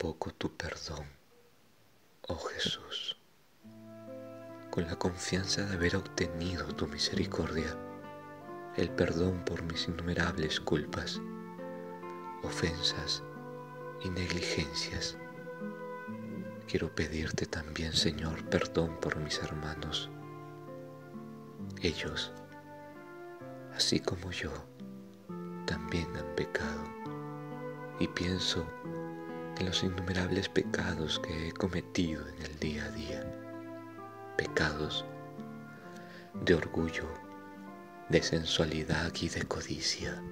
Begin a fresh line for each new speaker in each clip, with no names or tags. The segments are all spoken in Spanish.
invoco tu perdón, oh Jesús, con la confianza de haber obtenido tu misericordia, el perdón por mis innumerables culpas, ofensas y negligencias. Quiero pedirte también, Señor, perdón por mis hermanos. Ellos, así como yo, también han pecado y pienso en los innumerables pecados que he cometido en el día a día. Pecados de orgullo, de sensualidad y de codicia.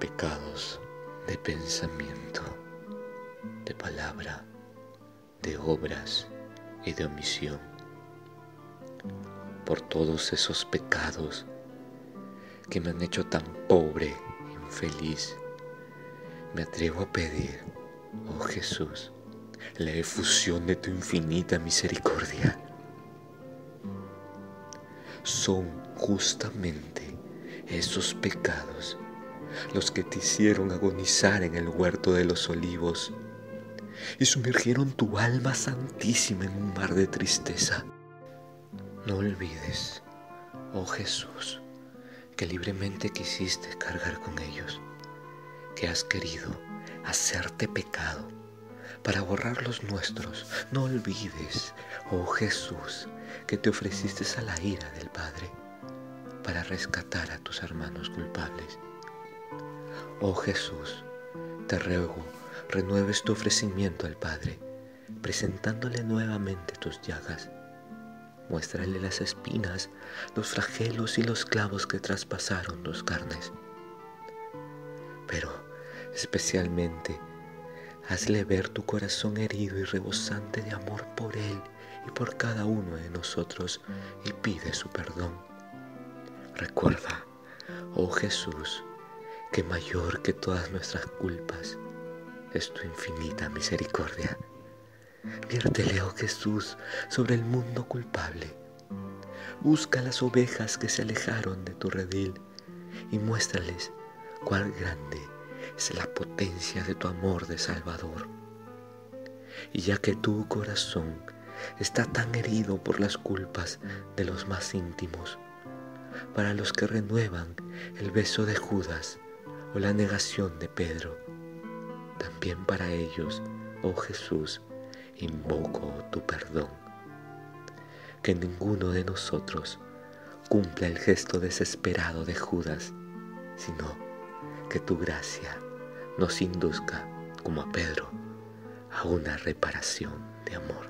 Pecados de pensamiento, de palabra, de obras y de omisión. Por todos esos pecados que me han hecho tan pobre, infeliz, me atrevo a pedir, oh Jesús, la efusión de tu infinita misericordia. Son justamente esos pecados los que te hicieron agonizar en el huerto de los olivos y sumergieron tu alma santísima en un mar de tristeza. No olvides, oh Jesús, que libremente quisiste cargar con ellos que has querido hacerte pecado para borrar los nuestros. No olvides, oh Jesús, que te ofreciste a la ira del Padre para rescatar a tus hermanos culpables. Oh Jesús, te ruego, renueves tu ofrecimiento al Padre, presentándole nuevamente tus llagas. Muéstrale las espinas, los flagelos y los clavos que traspasaron tus carnes. Pero Especialmente, hazle ver tu corazón herido y rebosante de amor por Él y por cada uno de nosotros y pide su perdón. Recuerda, oh Jesús, que mayor que todas nuestras culpas es tu infinita misericordia. Viértele, oh Jesús, sobre el mundo culpable. Busca las ovejas que se alejaron de tu redil y muéstrales cuán grande es la potencia de tu amor de Salvador. Y ya que tu corazón está tan herido por las culpas de los más íntimos, para los que renuevan el beso de Judas o la negación de Pedro, también para ellos, oh Jesús, invoco tu perdón. Que ninguno de nosotros cumpla el gesto desesperado de Judas, sino que tu gracia nos induzca, como a Pedro, a una reparación de amor.